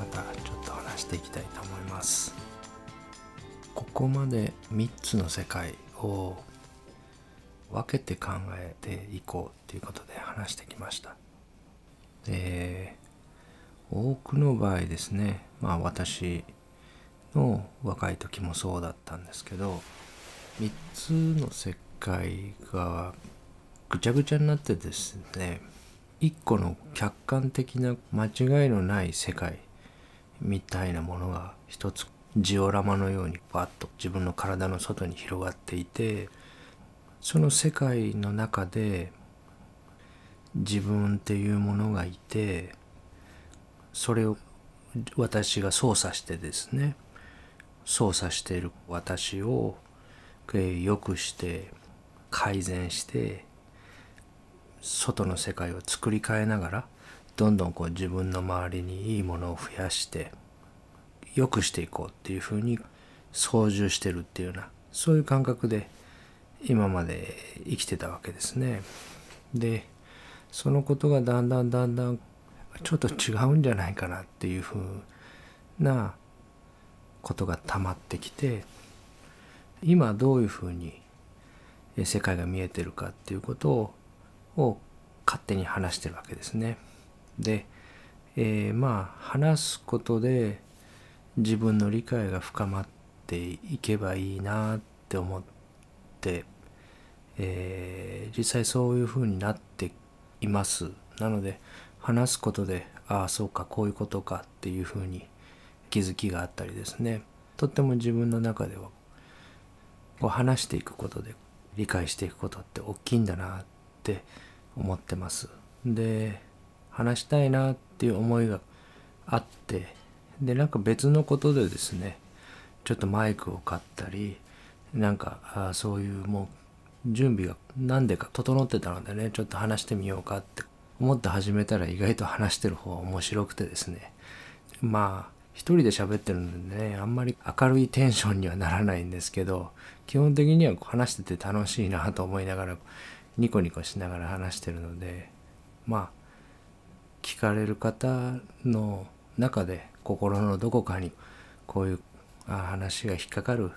またちょっと話していきたいと思います。ここまで3つの世界を分けて考えていこうっていうことで話してきました。で多くの場合ですねまあ私の若い時もそうだったんですけど3つの世界がぐちゃぐちゃになってですね一個の客観的な間違いのない世界みたいなものが一つジオラマのようにバッと自分の体の外に広がっていてその世界の中で自分っていうものがいてそれを私が操作してですね操作している私を良くして改善して外の世界を作り変えながらどんどんこう自分の周りにいいものを増やして良くしていこうっていうふうに操縦してるっていうようなそういう感覚で今まで生きてたわけですね。でそのことがだんだんだんだんちょっと違うんじゃないかなっていうふうなことがたまってきて今どういうふうに世界が見えてるかっていうことを勝手に話してるわけですね。で、えー、まあ話すことで自分の理解が深まっていけばいいなって思って、えー、実際そういうふうになっています。なので話すことでああそうかこういうことかっていうふうに気づきがあったりですねとっても自分の中ではこう話していくことで理解していくことって大きいんだなって思ってます。で話したいなっていう思いがあってでなんか別のことでですねちょっとマイクを買ったりなんかあそういうもう準備が何でか整ってたのでねちょっと話してみようかって思って始めたら意外と話してる方が面白くてですね。まあ一人で喋ってるんでねあんまり明るいテンションにはならないんですけど基本的には話してて楽しいなと思いながらニコニコしながら話してるのでまあ聞かれる方の中で心のどこかにこういう話が引っかかる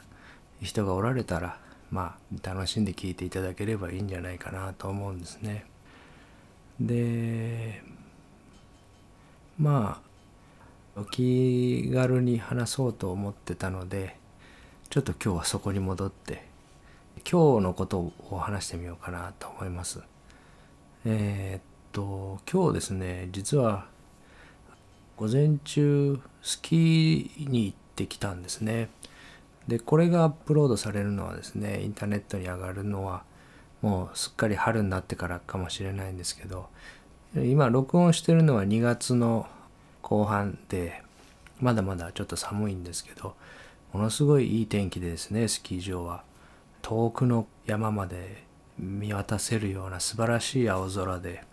人がおられたらまあ楽しんで聞いていただければいいんじゃないかなと思うんですね。でまあお気軽に話そうと思ってたのでちょっと今日はそこに戻って今日のことを話してみようかなと思います。えー、っと今日ですね実は午前中スキーに行ってきたんですね。でこれがアップロードされるのはですねインターネットに上がるのはもうすっかり春になってからかもしれないんですけど今録音してるのは2月の後半でまだまだちょっと寒いんですけどものすごいいい天気でですねスキー場は遠くの山まで見渡せるような素晴らしい青空で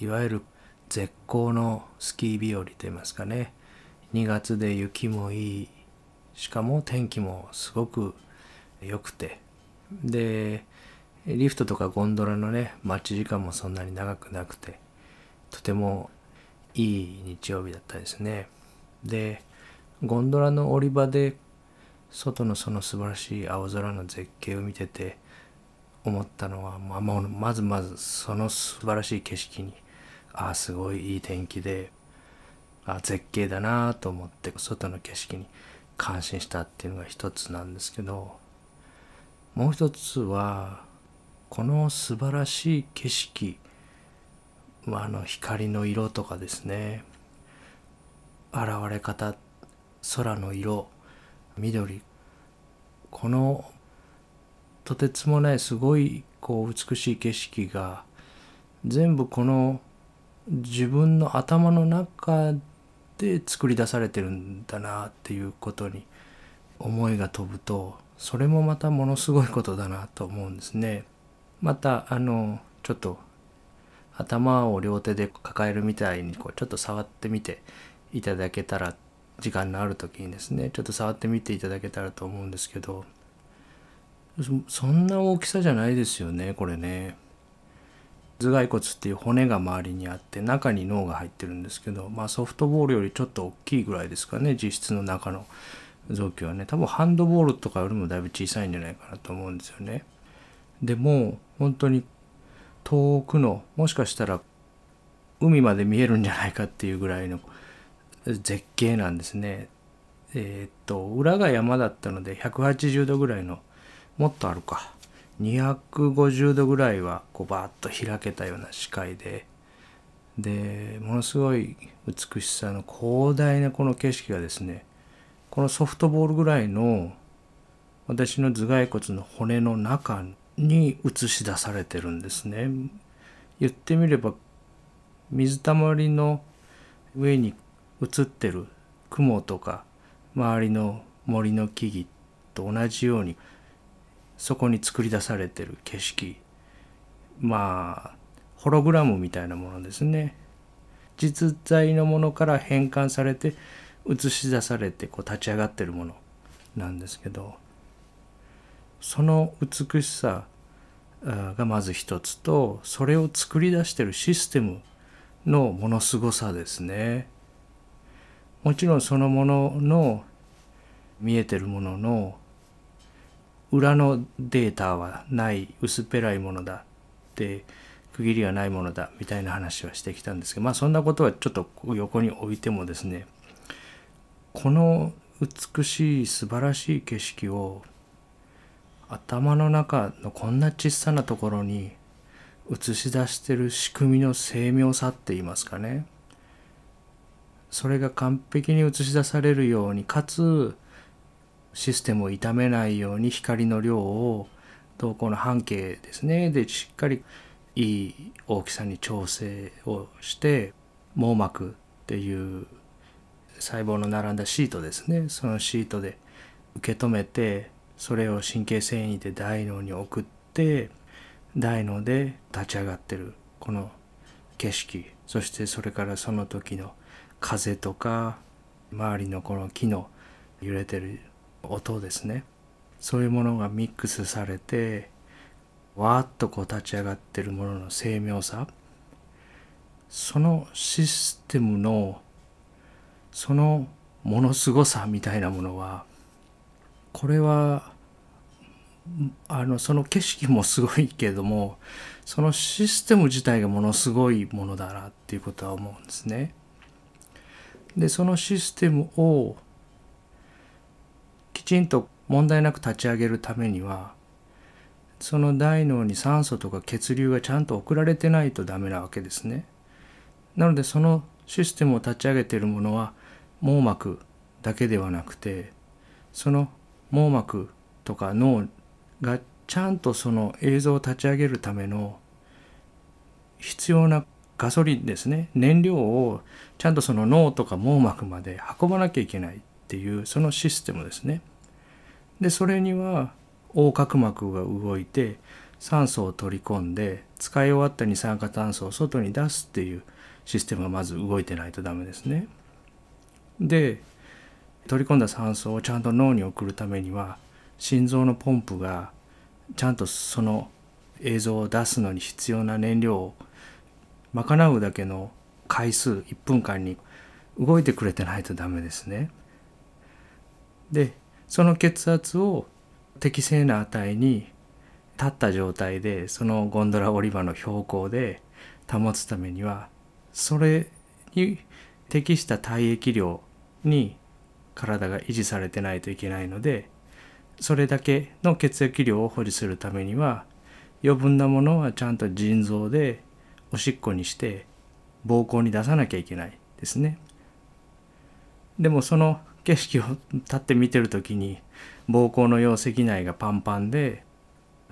いわゆる絶好のスキー日和といいますかね。2月で雪もいい。しかも天気もすごく良くて。でリフトとかゴンドラのね待ち時間もそんなに長くなくて。とてもいい日曜日だったですね。でゴンドラの降り場で外のその素晴らしい青空の絶景を見てて思ったのは、まあ、まずまずその素晴らしい景色にああすごいいい天気であ絶景だなと思って外の景色に感心したっていうのが一つなんですけどもう一つはこの素晴らしい景色あの光の色とかですね現れ方空の色緑このとてつもないすごいこう美しい景色が全部この自分の頭の中で作り出されてるんだなっていうことに思いが飛ぶとそれもまたものすごいことだなと思うんですね。またあのちょっと頭を両手で抱えるみたいにこうちょっと触ってみていただけたら時間のある時にですねちょっと触ってみていただけたらと思うんですけどそんな大きさじゃないですよねこれね頭蓋骨っていう骨が周りにあって中に脳が入ってるんですけど、まあ、ソフトボールよりちょっと大きいぐらいですかね実質の中の臓器はね多分ハンドボールとかよりもだいぶ小さいんじゃないかなと思うんですよね。でも本当に遠くのもしかしたら海まで見えるんじゃないかっていうぐらいの絶景なんですね。えー、っと裏が山だったので180度ぐらいのもっとあるか250度ぐらいはこうバーッと開けたような視界ででものすごい美しさの広大なこの景色がですねこのソフトボールぐらいの私の頭蓋骨の骨の中に映し出されてるんですね。言ってみれば水たまりの上に映ってる雲とか周りの森の木々と同じようにそこに作り出されてる景色。まあホログラムみたいなものですね。実在のものから変換されて映し出されてこう立ち上がってるものなんですけど。その美しさがまず一つとそれを作り出してるシステムのものすごさですね。もちろんそのものの見えてるものの裏のデータはない薄っぺらいものだって区切りがないものだみたいな話はしてきたんですけどまあそんなことはちょっと横に置いてもですねこの美しい素晴らしい景色を頭の中のこんな小さなところに映し出してる仕組みの精妙さって言いますかね。それが完璧に映し出されるようにかつシステムを傷めないように光の量を瞳孔の半径ですね。でしっかりいい大きさに調整をして網膜っていう細胞の並んだシートですね。そのシートで受け止めてそれを神経繊維で大脳に送って大脳で立ち上がってるこの景色。そしてそれからその時の風とか周りのこの木の揺れてる音ですねそういうものがミックスされてわーっとこう立ち上がってるものの精妙さそのシステムのそのものすごさみたいなものはこれはあのその景色もすごいけどもそのシステム自体がものすごいものだなっていうことは思うんですね。でそのシステムをちんと問題なく立ち上げるためにはその大脳に酸素とか血流がちゃんと送られてないとダメなわけですね。なのでそのシステムを立ち上げているものは網膜だけではなくてその網膜とか脳がちゃんとその映像を立ち上げるための必要なガソリンですね燃料をちゃんとその脳とか網膜まで運ばなきゃいけないっていうそのシステムですね。でそれには横隔膜が動いて酸素を取り込んで使い終わった二酸化炭素を外に出すっていうシステムがまず動いてないとダメですね。で取り込んだ酸素をちゃんと脳に送るためには心臓のポンプがちゃんとその映像を出すのに必要な燃料を賄うだけの回数1分間に動いてくれてないとダメですね。でその血圧を適正な値に立った状態でそのゴンドラ降り場の標高で保つためにはそれに適した体液量に体が維持されてないといけないのでそれだけの血液量を保持するためには余分なものはちゃんと腎臓でおしっこにして膀胱に出さなきゃいけないですね。でもその景色を立って見てる時に膀胱の容積内がパンパンで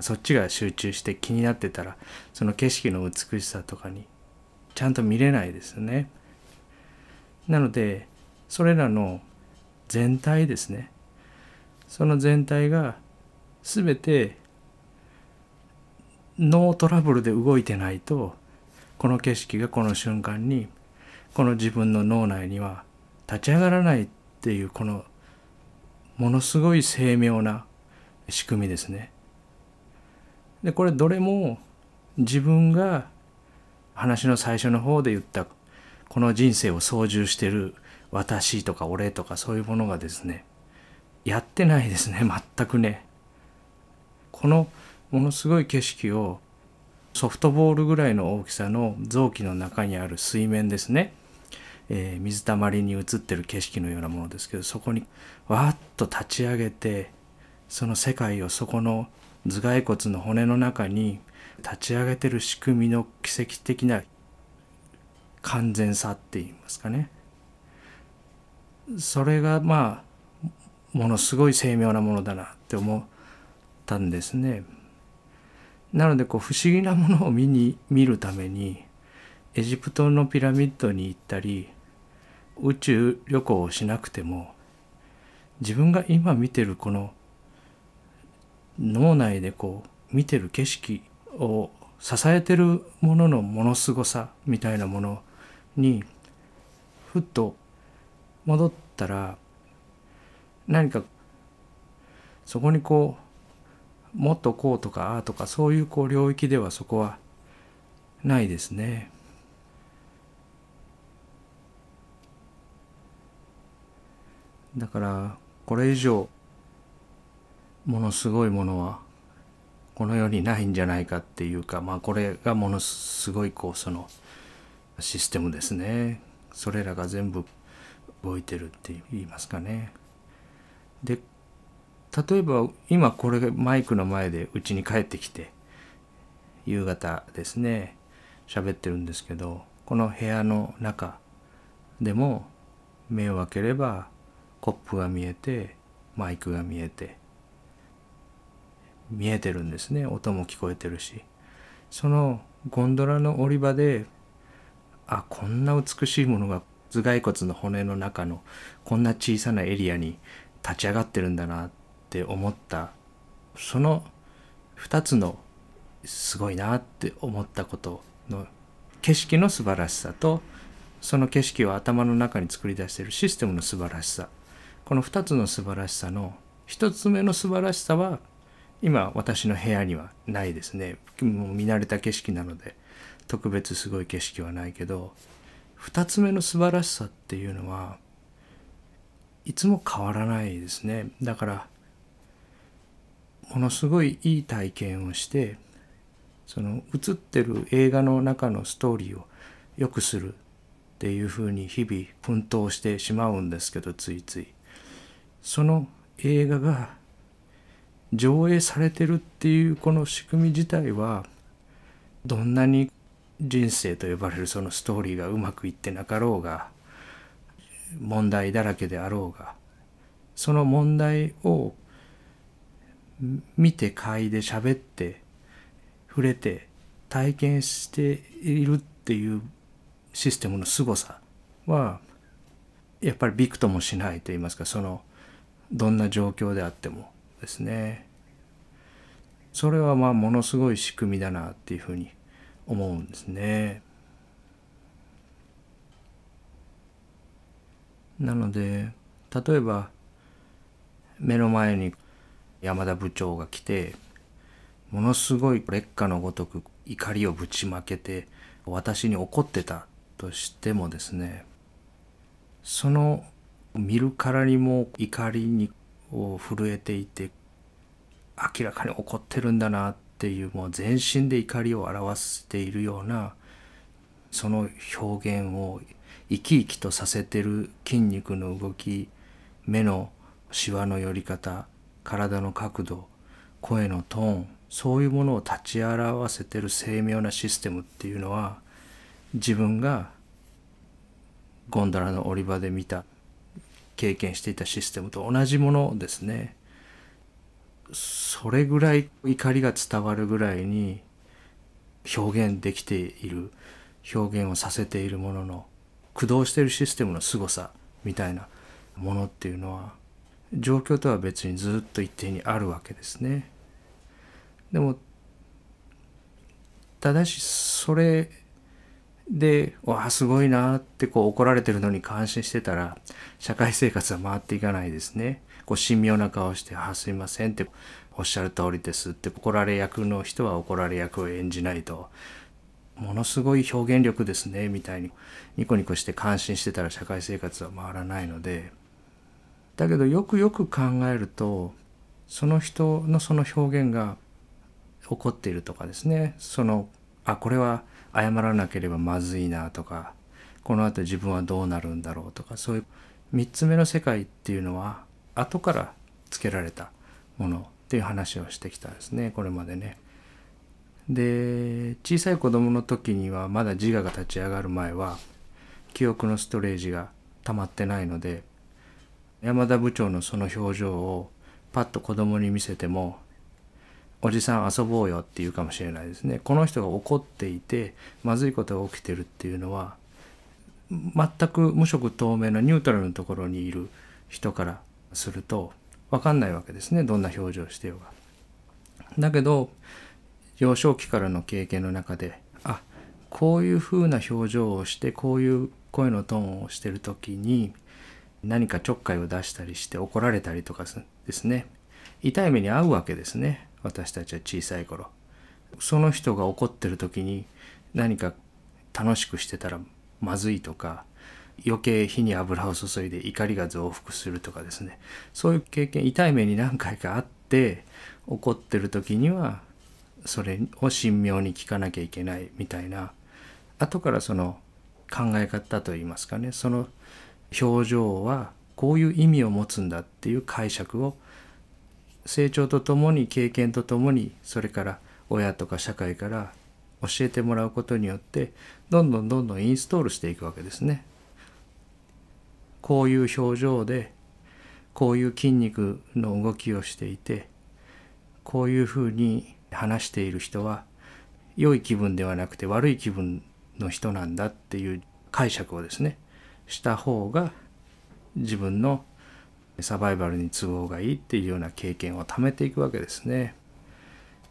そっちが集中して気になってたらその景色の美しさとかにちゃんと見れないですよね。なのでそれらの全体ですねその全体が全てノートラブルで動いてないとこの景色がこの瞬間にこの自分の脳内には立ち上がらないっていうこのものすごい精妙な仕組みですね。でこれどれも自分が話の最初の方で言ったこの人生を操縦してる私とか俺とかそういうものがですねやってないですね全くね。このものすごい景色をソフトボールぐらいの大きさの臓器の中にある水面ですね、えー、水たまりに映ってる景色のようなものですけどそこにわーっと立ち上げてその世界をそこの頭蓋骨の骨の中に立ち上げてる仕組みの奇跡的な完全さって言いますかねそれがまあものすごい精妙なものだなって思ったんですね。なのでこう不思議なものを見に見るためにエジプトのピラミッドに行ったり宇宙旅行をしなくても自分が今見てるこの脳内でこう見てる景色を支えてるもののものすごさみたいなものにふっと戻ったら何かそこにこうもっとこうとかああとかそういうこう領域ではそこはないですね。だからこれ以上ものすごいものはこの世にないんじゃないかっていうかまあこれがものすごいこうそのシステムですねそれらが全部動いてるって言いますかね。で例えば今これマイクの前でうちに帰ってきて夕方ですね喋ってるんですけどこの部屋の中でも目を開ければコップが見えてマイクが見えて見えてるんですね。音も聞こえてるし。そのゴンドラの降り場であこんな美しいものが頭蓋骨の骨の中のこんな小さなエリアに立ち上がってるんだなって思った。その2つのすごいなって思ったことの景色の素晴らしさとその景色を頭の中に作り出しているシステムの素晴らしさ。この2つの素晴らしさの1つ目の素晴らしさは今私の部屋にはないですね。もう見慣れた景色なので特別すごい景色はないけど2つ目の素晴らしさっていうのはいつも変わらないですね。だからものすごいいい体験をしてその映ってる映画の中のストーリーを良くするっていうふうに日々奮闘してしまうんですけどついつい。その映画が上映されてるっていうこの仕組み自体はどんなに人生と呼ばれるそのストーリーがうまくいってなかろうが問題だらけであろうがその問題を見て嗅いで喋って触れて体験しているっていうシステムの凄さはやっぱりびくともしないと言いますかそのどんな状況であってもですねそれはまあものすごい仕組みだなっていうふうに思うんですね。なので例えば目の前に山田部長が来てものすごい劣化のごとく怒りをぶちまけて私に怒ってたとしてもですねその見るからにも怒りにを震えていて明らかに怒ってるんだなっていうもう全身で怒りを表しているようなその表現を生き生きとさせてる筋肉の動き目のしわの寄り方体の角度声のトーンそういうものを立ち表せてる精妙なシステムっていうのは自分がゴンドラの降り場で見た経験していたシステムと同じものですね。それぐらい怒りが伝わるぐらいに表現できている表現をさせているものの駆動しているシステムの凄さみたいなものっていうのは状況とは別にずっと一定にあるわけですね。でもただしそれで「わあすごいな」ってこう怒られてるのに感心してたら社会生活は回っていかないですね。こう神妙な顔して「あすいません」って「おっしゃる通りです」って怒られ役の人は怒られ役を演じないと。ものすごい表現力ですねみたいにニコニコして感心してたら社会生活は回らないので。だけどよくよく考えるとその人のその表現が起こっているとかですね。そのあこれは謝らなければまずいなとかこのあと自分はどうなるんだろうとかそういう3つ目の世界っていうのは後からつけられたものっていう話をしてきたんですねこれまでね。で小さい子供の時にはまだ自我が立ち上がる前は記憶のストレージが溜まってないので山田部長のその表情をパッと子供に見せても「おじさん遊ぼうよ」って言うかもしれないですね。この人が怒っていてまずいことが起きてるっていうのは全く無色透明なニュートラルのところにいる人からすると分かんないわけですねどんな表情をしてようが。だけど幼少期からの経験の中であこういうふうな表情をしてこういう声のトーンをしてる時に何かちょっかいを出したりして怒られたりとかですね痛い目に遭うわけですね私たちは小さい頃。その人が怒ってる時に何か楽しくしてたらまずいとか余計火に油を注いで怒りが増幅するとかですね。そういう経験痛い目に何回かあって怒ってる時にはそれを神妙に聞かなきゃいけないみたいな。後からその考え方といいますかね。その表情はこういう意味を持つんだっていう解釈を成長とともに経験とともにそれから親とか社会から教えてもらうことによってどんどんどんどんインストールしていくわけですね。こういう表情でこういう筋肉の動きをしていてこういうふうに話している人は良い気分ではなくて悪い気分の人なんだっていう解釈をですねした方が自分のサバイバルに都合がいいっていうような経験を貯めていくわけですね。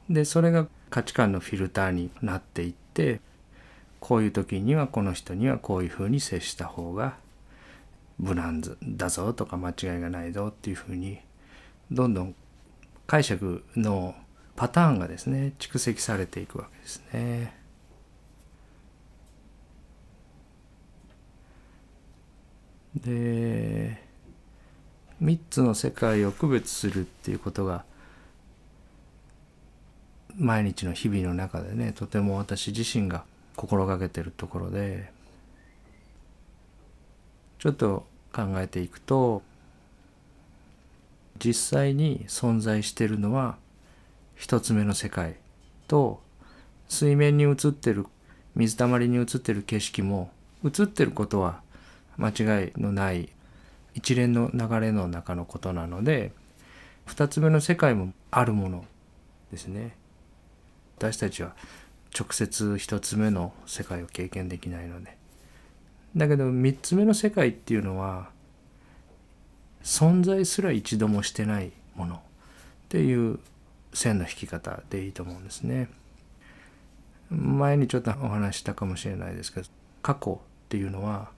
でそれが価値観のフィルターになっていってこういう時にはこの人にはこういうふうに接した方が無難だぞとか間違いがないぞっていうふうにどんどん解釈のパターンがですね蓄積されていくわけですね。で3つの世界を区別するっていうことが毎日の日々の中でねとても私自身が心がけてるところでちょっと考えていくと実際に存在してるのは一つ目の世界と水面に映ってる水たまりに映ってる景色も映ってることは間違いのない一連の流れの中のことなので二つ目の世界もあるものですね私たちは直接一つ目の世界を経験できないのでだけど三つ目の世界っていうのは存在すら一度もしてないものっていう線の引き方でいいと思うんですね。前にちょっとお話したかもしれないですけど過去っていうのは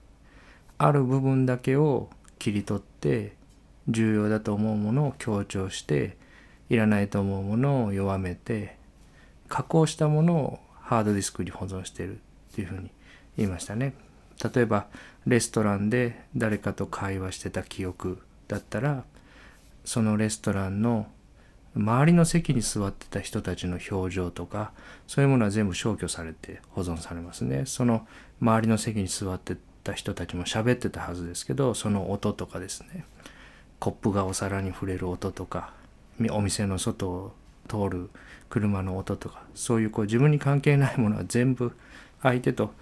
ある部分だけを切り取って重要だと思うものを強調していらないと思うものを弱めて加工したものをハードディスクに保存してるっていうふうに言いましたね。例えばレストランで誰かと会話してた記憶だったらそのレストランの周りの席に座ってた人たちの表情とかそういうものは全部消去されて保存されますねその周りの席に座ってた人たちも喋ってたはずですけどその音とかですねコップがお皿に触れる音とかお店の外を通る車の音とかそういうこう自分に関係ないものは全部相手と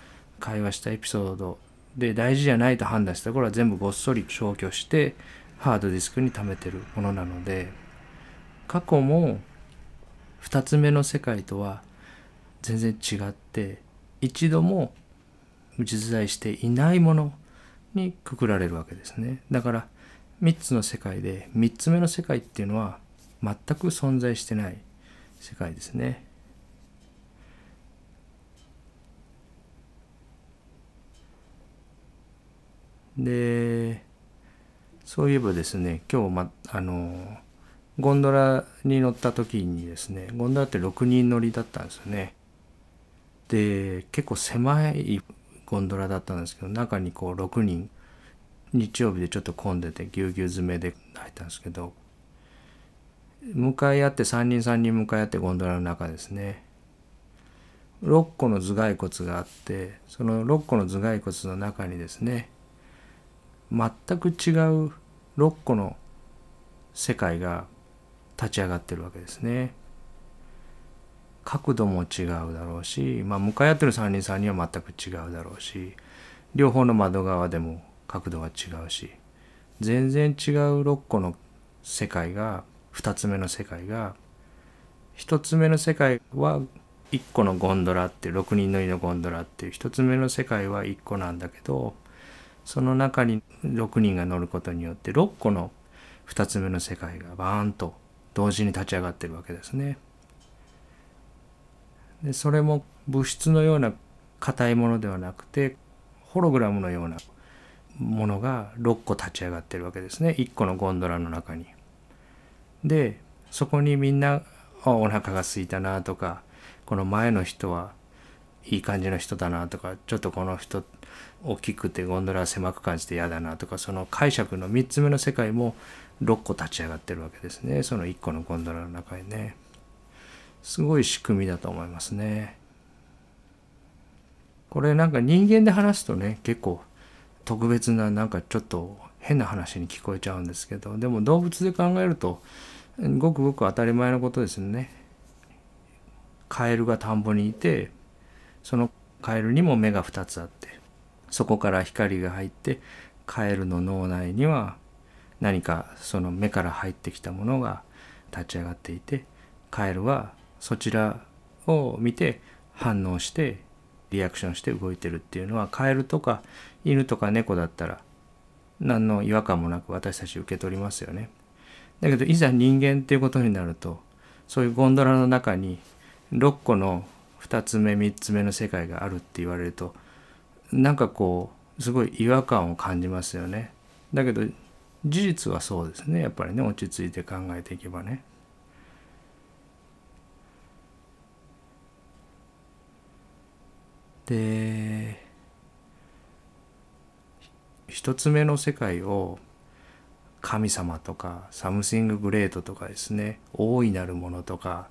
会話したエピソードで大事じゃないと判断した頃は全部ごっそり消去してハードディスクに貯めてるものなので。過去も2つ目の世界とは全然違って一度も実在していないものにくくられるわけですね。だから3つの世界で3つ目の世界っていうのは全く存在してない世界ですね。でそういえばですね今日まあのゴンドラに乗った時にですねゴンドラって6人乗りだったんですよね。で結構狭いゴンドラだったんですけど中にこう6人日曜日でちょっと混んでてぎゅうぎゅう詰めで入ったんですけど向かい合って3人3人向かい合ってゴンドラの中ですね6個の頭蓋骨があってその6個の頭蓋骨の中にですね全く違う6個の世界が立ち上がってるわけですね。角度も違うだろうし、まあ、向かい合ってる3人3人は全く違うだろうし両方の窓側でも角度が違うし全然違う6個の世界が2つ目の世界が1つ目の世界は1個のゴンドラって6人乗りのゴンドラっていう1つ目の世界は1個なんだけどその中に6人が乗ることによって6個の2つ目の世界がバーンと同時に立ち上がってるわけですね。でそれも物質のような硬いものではなくてホログラムのようなものが6個立ち上がってるわけですね1個のゴンドラの中に。でそこにみんなお腹が空いたなとかこの前の人はいい感じの人だなとかちょっとこの人大きくてゴンドラ狭く感じて嫌だなとかその解釈の3つ目の世界も6個立ち上がってるわけですねその1個のゴンドラの中にね。すごい仕組みだと思いますね。これなんか人間で話すとね結構特別ななんかちょっと変な話に聞こえちゃうんですけどでも動物で考えるとごくごく当たり前のことですよね。カエルが田んぼにいてそのカエルにも目が2つあってそこから光が入ってカエルの脳内には何かその目から入ってきたものが立ち上がっていてカエルはそちらを見て反応してリアクションして動いてるっていうのはカエルとか犬とか猫だったら何の違和感もなく私たち受け取りますよね。だけどいざ人間っていうことになるとそういうゴンドラの中に6個の2つ目3つ目の世界があるって言われるとなんかこうすごい違和感を感じますよね。だけど事実はそうですねやっぱりね落ち着いて考えていけばね。で一つ目の世界を神様とかサムシンググレートとかですね大いなるものとか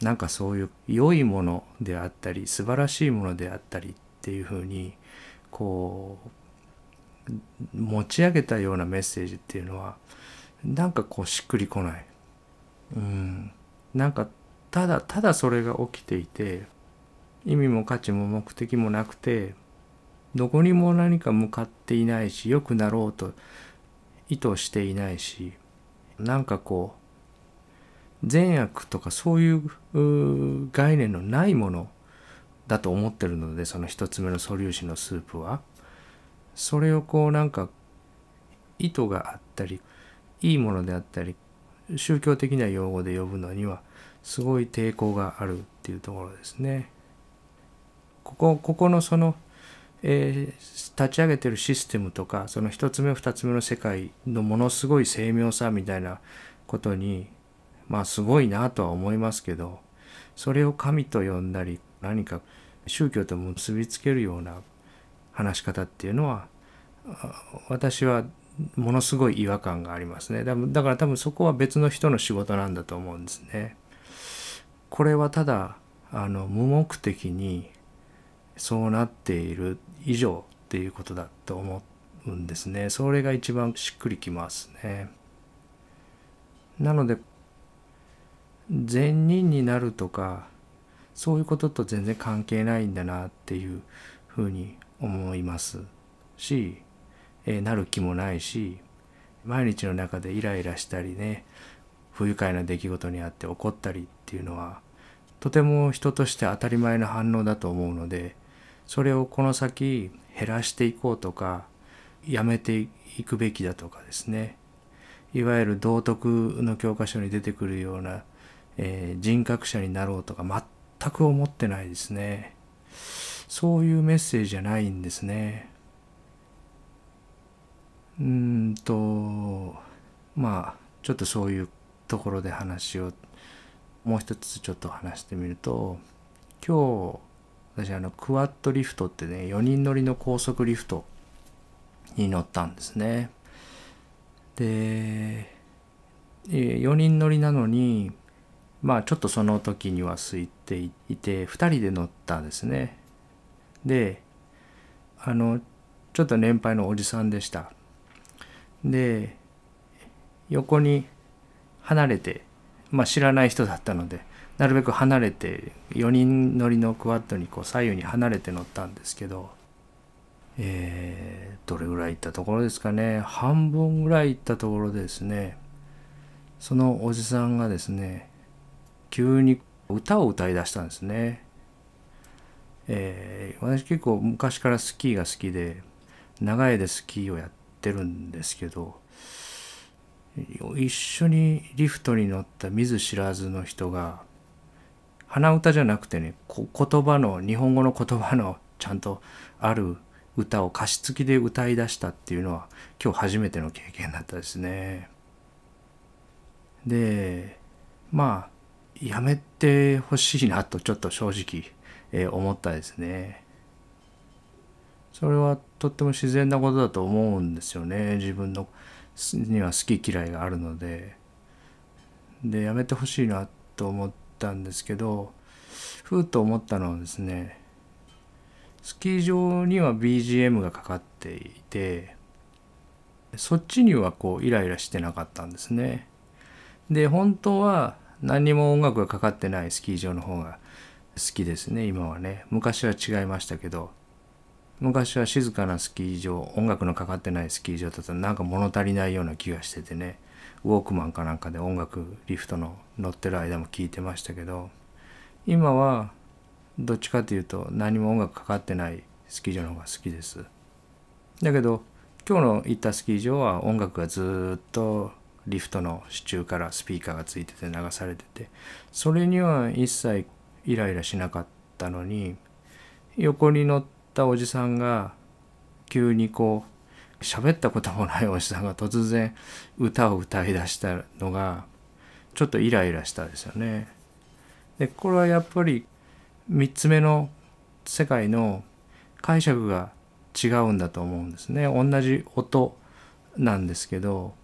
なんかそういう良いものであったり素晴らしいものであったりっていうふうにこう持ち上げたようなメッセージっていうのはなんかこうしっくりこない。うん、なんかただただそれが起きていて意味も価値も目的もなくてどこにも何か向かっていないし良くなろうと意図していないしなんかこう善悪とかそういう概念のないものだと思ってるのでその一つ目の素粒子のスープはそれをこうなんか意図があったりいいものであったり宗教的な用語で呼ぶのにはすごい抵抗があるっていうところですね。ここここのその、えー、立ち上げてるシステムとかその一つ目二つ目の世界のものすごい精妙さみたいなことにまあすごいなとは思いますけどそれを神と呼んだり何か宗教と結びつけるような話し方っていうのは私はものすごい違和感がありますねだから多分そこは別の人の仕事なんだと思うんですね。これはただあの無目的にそうなっている以上っていうことだと思うんですね。それが一番しっくりきますね。なので善人になるとかそういうことと全然関係ないんだなっていうふうに思いますし、えー、なる気もないし毎日の中でイライラしたりね不愉快な出来事にあって怒ったりっていうのはとても人として当たり前の反応だと思うのでそれをこの先減らしていこうとかやめていくべきだとかですね。いわゆる道徳の教科書に出てくるような、えー、人格者になろうとか全く思ってないですね。そういうメッセージじゃないんですね。うんとまあちょっとそういうところで話をもう一つちょっと話してみると今日私あのクワッドリフトってね4人乗りの高速リフトに乗ったんですね。で4人乗りなのにまあちょっとその時には空いていて2人で乗ったんですね。であのちょっと年配のおじさんでした。で横に離れてまあ知らない人だったのでなるべく離れて4人乗りのクワッドにこう左右に離れて乗ったんですけどえー、どれぐらい行ったところですかね半分ぐらい行ったところでですねそのおじさんがですね急に歌を歌い出したんですね。えー、私結構昔からスキーが好きで長いでスキーをやってるんですけど一緒にリフトに乗った見ず知らずの人が鼻歌じゃなくてね言葉の日本語の言葉のちゃんとある歌を歌詞付きで歌い出したっていうのは今日初めての経験だったですね。でまあやめてほしいなとちょっと正直、えー、思ったですね。それはとっても自然なことだと思うんですよね自分のには好き嫌いがあるので。でやめてほしいなと思ってたんですけどふうと思ったのはですねスキー場には BGM がかかっていてそっちにはこうイライラしてなかったんですね。で本当は何にも音楽がかかってないスキー場の方が好きですね今はね昔は違いましたけど昔は静かなスキー場音楽のかかってないスキー場だとなんか物足りないような気がしててねウォークマンかなんかで音楽リフトの乗ってる間も聞いてましたけど今はどっちかというと何も音楽かかってないスキー場の方が好きです。だけど今日の行ったスキー場は音楽がずっとリフトの支柱からスピーカーがついてて流されててそれには一切イライラしなかったのに横に乗ったおじさんが急にこう喋ったこともないおじさんが突然歌を歌い出したのがちょっとイライラしたですよね。でこれはやっぱり3つ目の世界の解釈が違うんだと思うんですね。同じ音なんですけど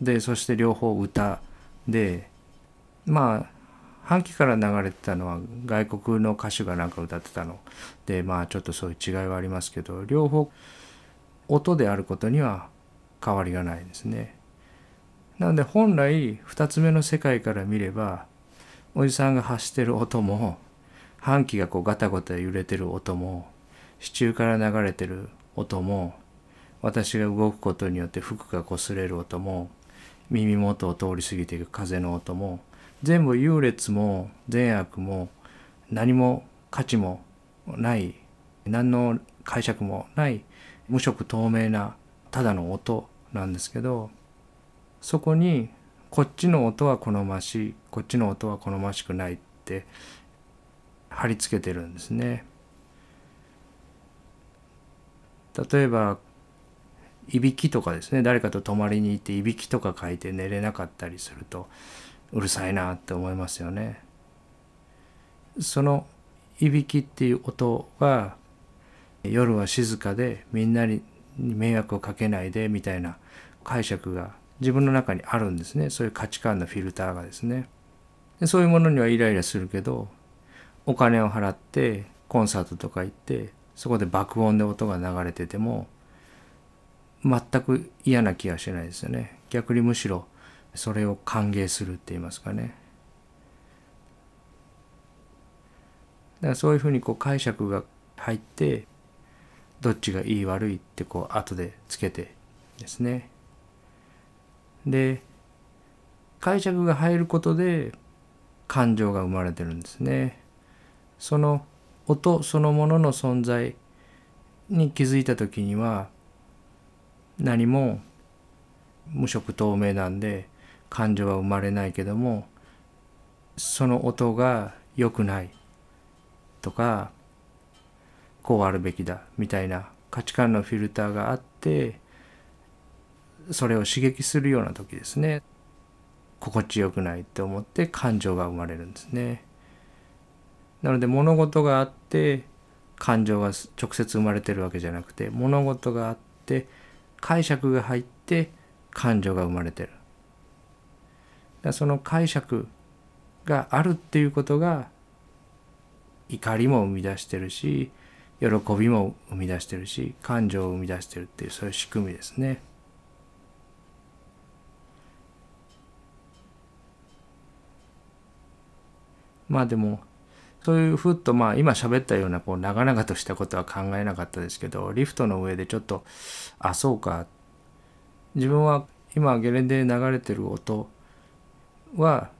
でそして両方歌でまあ半期から流れてたのは外国の歌手がなんか歌ってたのでまあちょっとそういう違いはありますけど両方音であることには変わりがないですね。なので本来2つ目の世界から見ればおじさんが発してる音も半旗がこうガタガタ揺れてる音も支柱から流れてる音も私が動くことによって服が擦れる音も耳元を通り過ぎていく風の音も全部優劣も善悪も何も価値もない何の解釈もない無色透明なただの音なんですけどそこにこっちの音は好ましいこっちの音は好ましくないって貼り付けてるんですね。例えばいびきとかですね誰かと泊まりに行っていびきとか書いて寝れなかったりするとうるさいなって思いますよね。そのいびきっていう音は夜は静かでみんなに迷惑をかけないでみたいな解釈が自分の中にあるんですね。そういう価値観のフィルターがですね。でそういうものにはイライラするけどお金を払ってコンサートとか行ってそこで爆音で音が流れてても全く嫌な気がしないですよね。逆にむしろそれを歓迎するって言いますかね。だからそういうふうにこう解釈が入ってどっちがいい悪いってこう後でつけてですね。で解釈が入ることで感情が生まれてるんですね。その音そのものの存在に気づいた時には何も無色透明なんで感情は生まれないけどもその音が良くないとかこうあるべきだみたいな価値観のフィルターがあってそれを刺激するような時ですね心地よくないって思って感情が生まれるんですね。なので物事があって感情が直接生まれてるわけじゃなくて物事があって解釈が入って感情が生まれてる。だその解釈があるっていうことが怒りも生み出してるし喜びも生み出してるし感情を生み出してるっていうそういう仕組みですね。まあでもそういうふっとまあ今喋ったようなこう長々としたことは考えなかったですけどリフトの上でちょっとあそうか自分は今ゲレンデで流れてる音は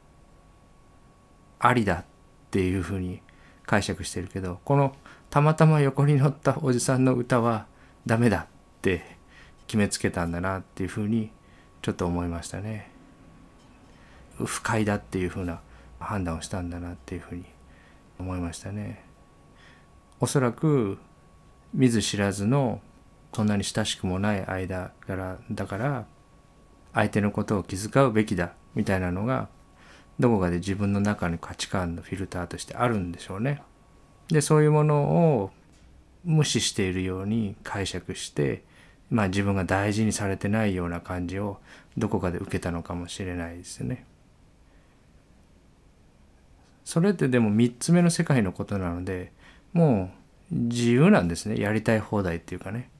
ありだっていうふうに解釈してるけどこのたまたま横に乗ったおじさんの歌はダメだって決めつけたんだなっていうふうにちょっと思いましたね。不快だっていうふうな判断をしたんだなっていうふうに思いましたね。おそらく見ず知らずのそんなに親しくもない間からだから相手のことを気遣うべきだみたいなのがどこかで自分の中に価値観のフィルターとしてあるんでしょうね。でそういうものを無視しているように解釈してまあ自分が大事にされてないような感じをどこかで受けたのかもしれないですね。それってでも3つ目の世界のことなのでもう自由なんですねやりたい放題っていうかね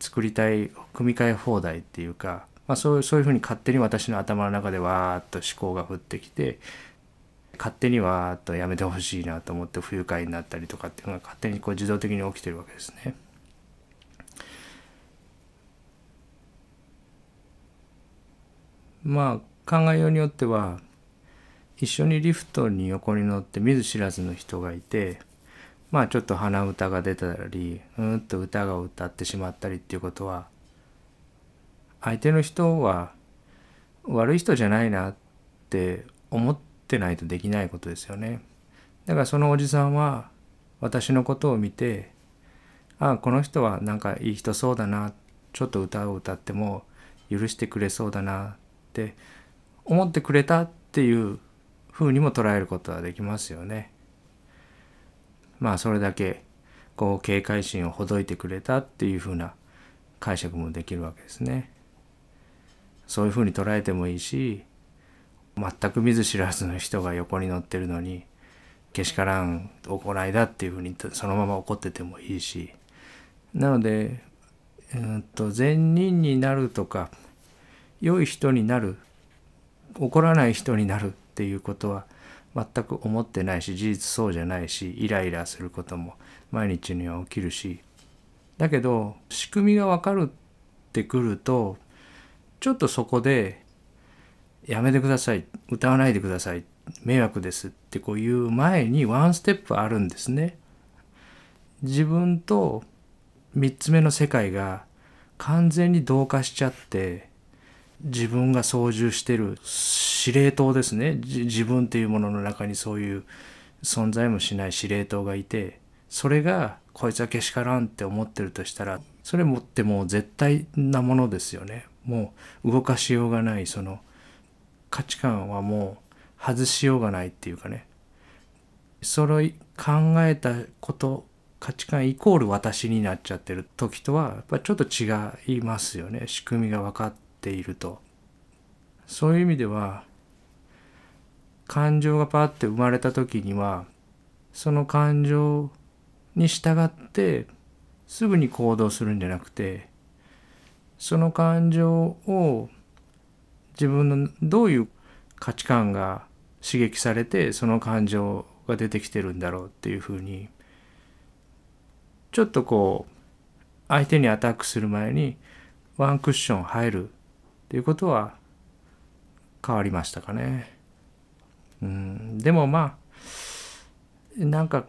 作りたい組み替え放題っていうか、まあ、そうそういうふうに勝手に私の頭の中でわーっと思考が降ってきて勝手にわーっとやめてほしいなと思って不愉快になったりとかっていうのが勝手にこう自動的に起きてるわけですね。まあ考えようによっては一緒にリフトに横に乗って見ず知らずの人がいてまあちょっと鼻歌が出たりうんと歌が歌ってしまったりっていうことは相手の人は悪い人じゃないなって思ってないとできないことですよね。だからそのおじさんは私のことを見てああこの人はなんかいい人そうだなちょっと歌を歌っても許してくれそうだなって思ってくれたっていう風にも捉えることはできますよね。まあそれだけこう警戒心をほどいてくれたっていう風な解釈もできるわけですね。そういう風に捉えてもいいし全く見ず知らずの人が横に乗ってるのにけしからん行いだっていう風にそのまま怒っててもいいし。なので、うんと善人になるとか良い人になる怒らない人になるっていうことは全く思ってないし事実そうじゃないしイライラすることも毎日には起きるし。だけど仕組みが分かるってくるとちょっとそこで「やめてください歌わないでください迷惑です」ってこういう前にワンステップあるんですね。自分と3つ目の世界が完全に同化しちゃって自分が操縦してる司令塔ですね自分っていうものの中にそういう存在もしない司令塔がいてそれがこいつはけしからんって思ってるとしたらそれもってもう絶対なものですよねもう動かしようがないその価値観はもう外しようがないっていうかね。それ考えたこと価値観イコール私になっちゃってる時とはやっぱちょっと違いますよね。仕組みが分かっていると。そういう意味では感情がパッて生まれた時にはその感情に従ってすぐに行動するんじゃなくてその感情を自分のどういう価値観が刺激されてその感情が出てきてるんだろうっていうふうにちょっとこう相手にアタックする前にワンクッション入るっていうことは変わりましたかね。うんでもまあなんか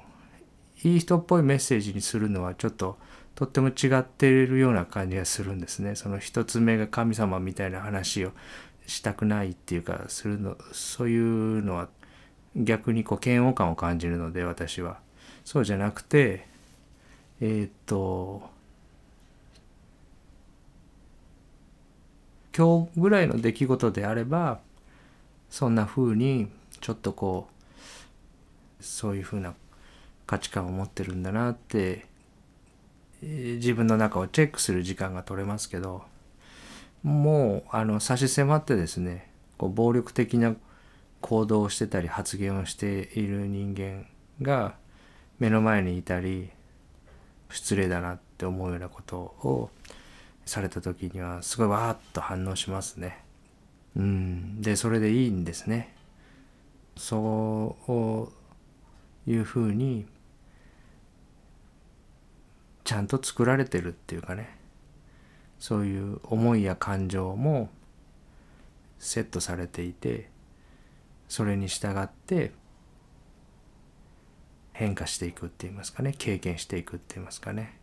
いい人っぽいメッセージにするのはちょっととっても違っているような感じがするんですね。その一つ目が神様みたいな話をしたくないっていうかするのそういうのは逆にこう嫌悪感を感じるので私はそうじゃなくてえー、っと今日ぐらいの出来事であればそんな風にちょっとこうそういうふうな価値観を持ってるんだなって自分の中をチェックする時間が取れますけどもうあの差し迫ってですねこう暴力的な行動をしてたり発言をしている人間が目の前にいたり失礼だなって思うようなことをされた時にはすごいわーっと反応しますね。うん、でそれでいいんですね。そういうふうにちゃんと作られてるっていうかね。そういう思いや感情もセットされていてそれに従って変化していくって言いますかね。経験していくって言いますかね。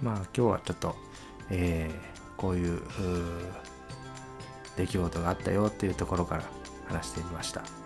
まあ今日はちょっと、えー、こういう出来事があったよっていうところから話してみました。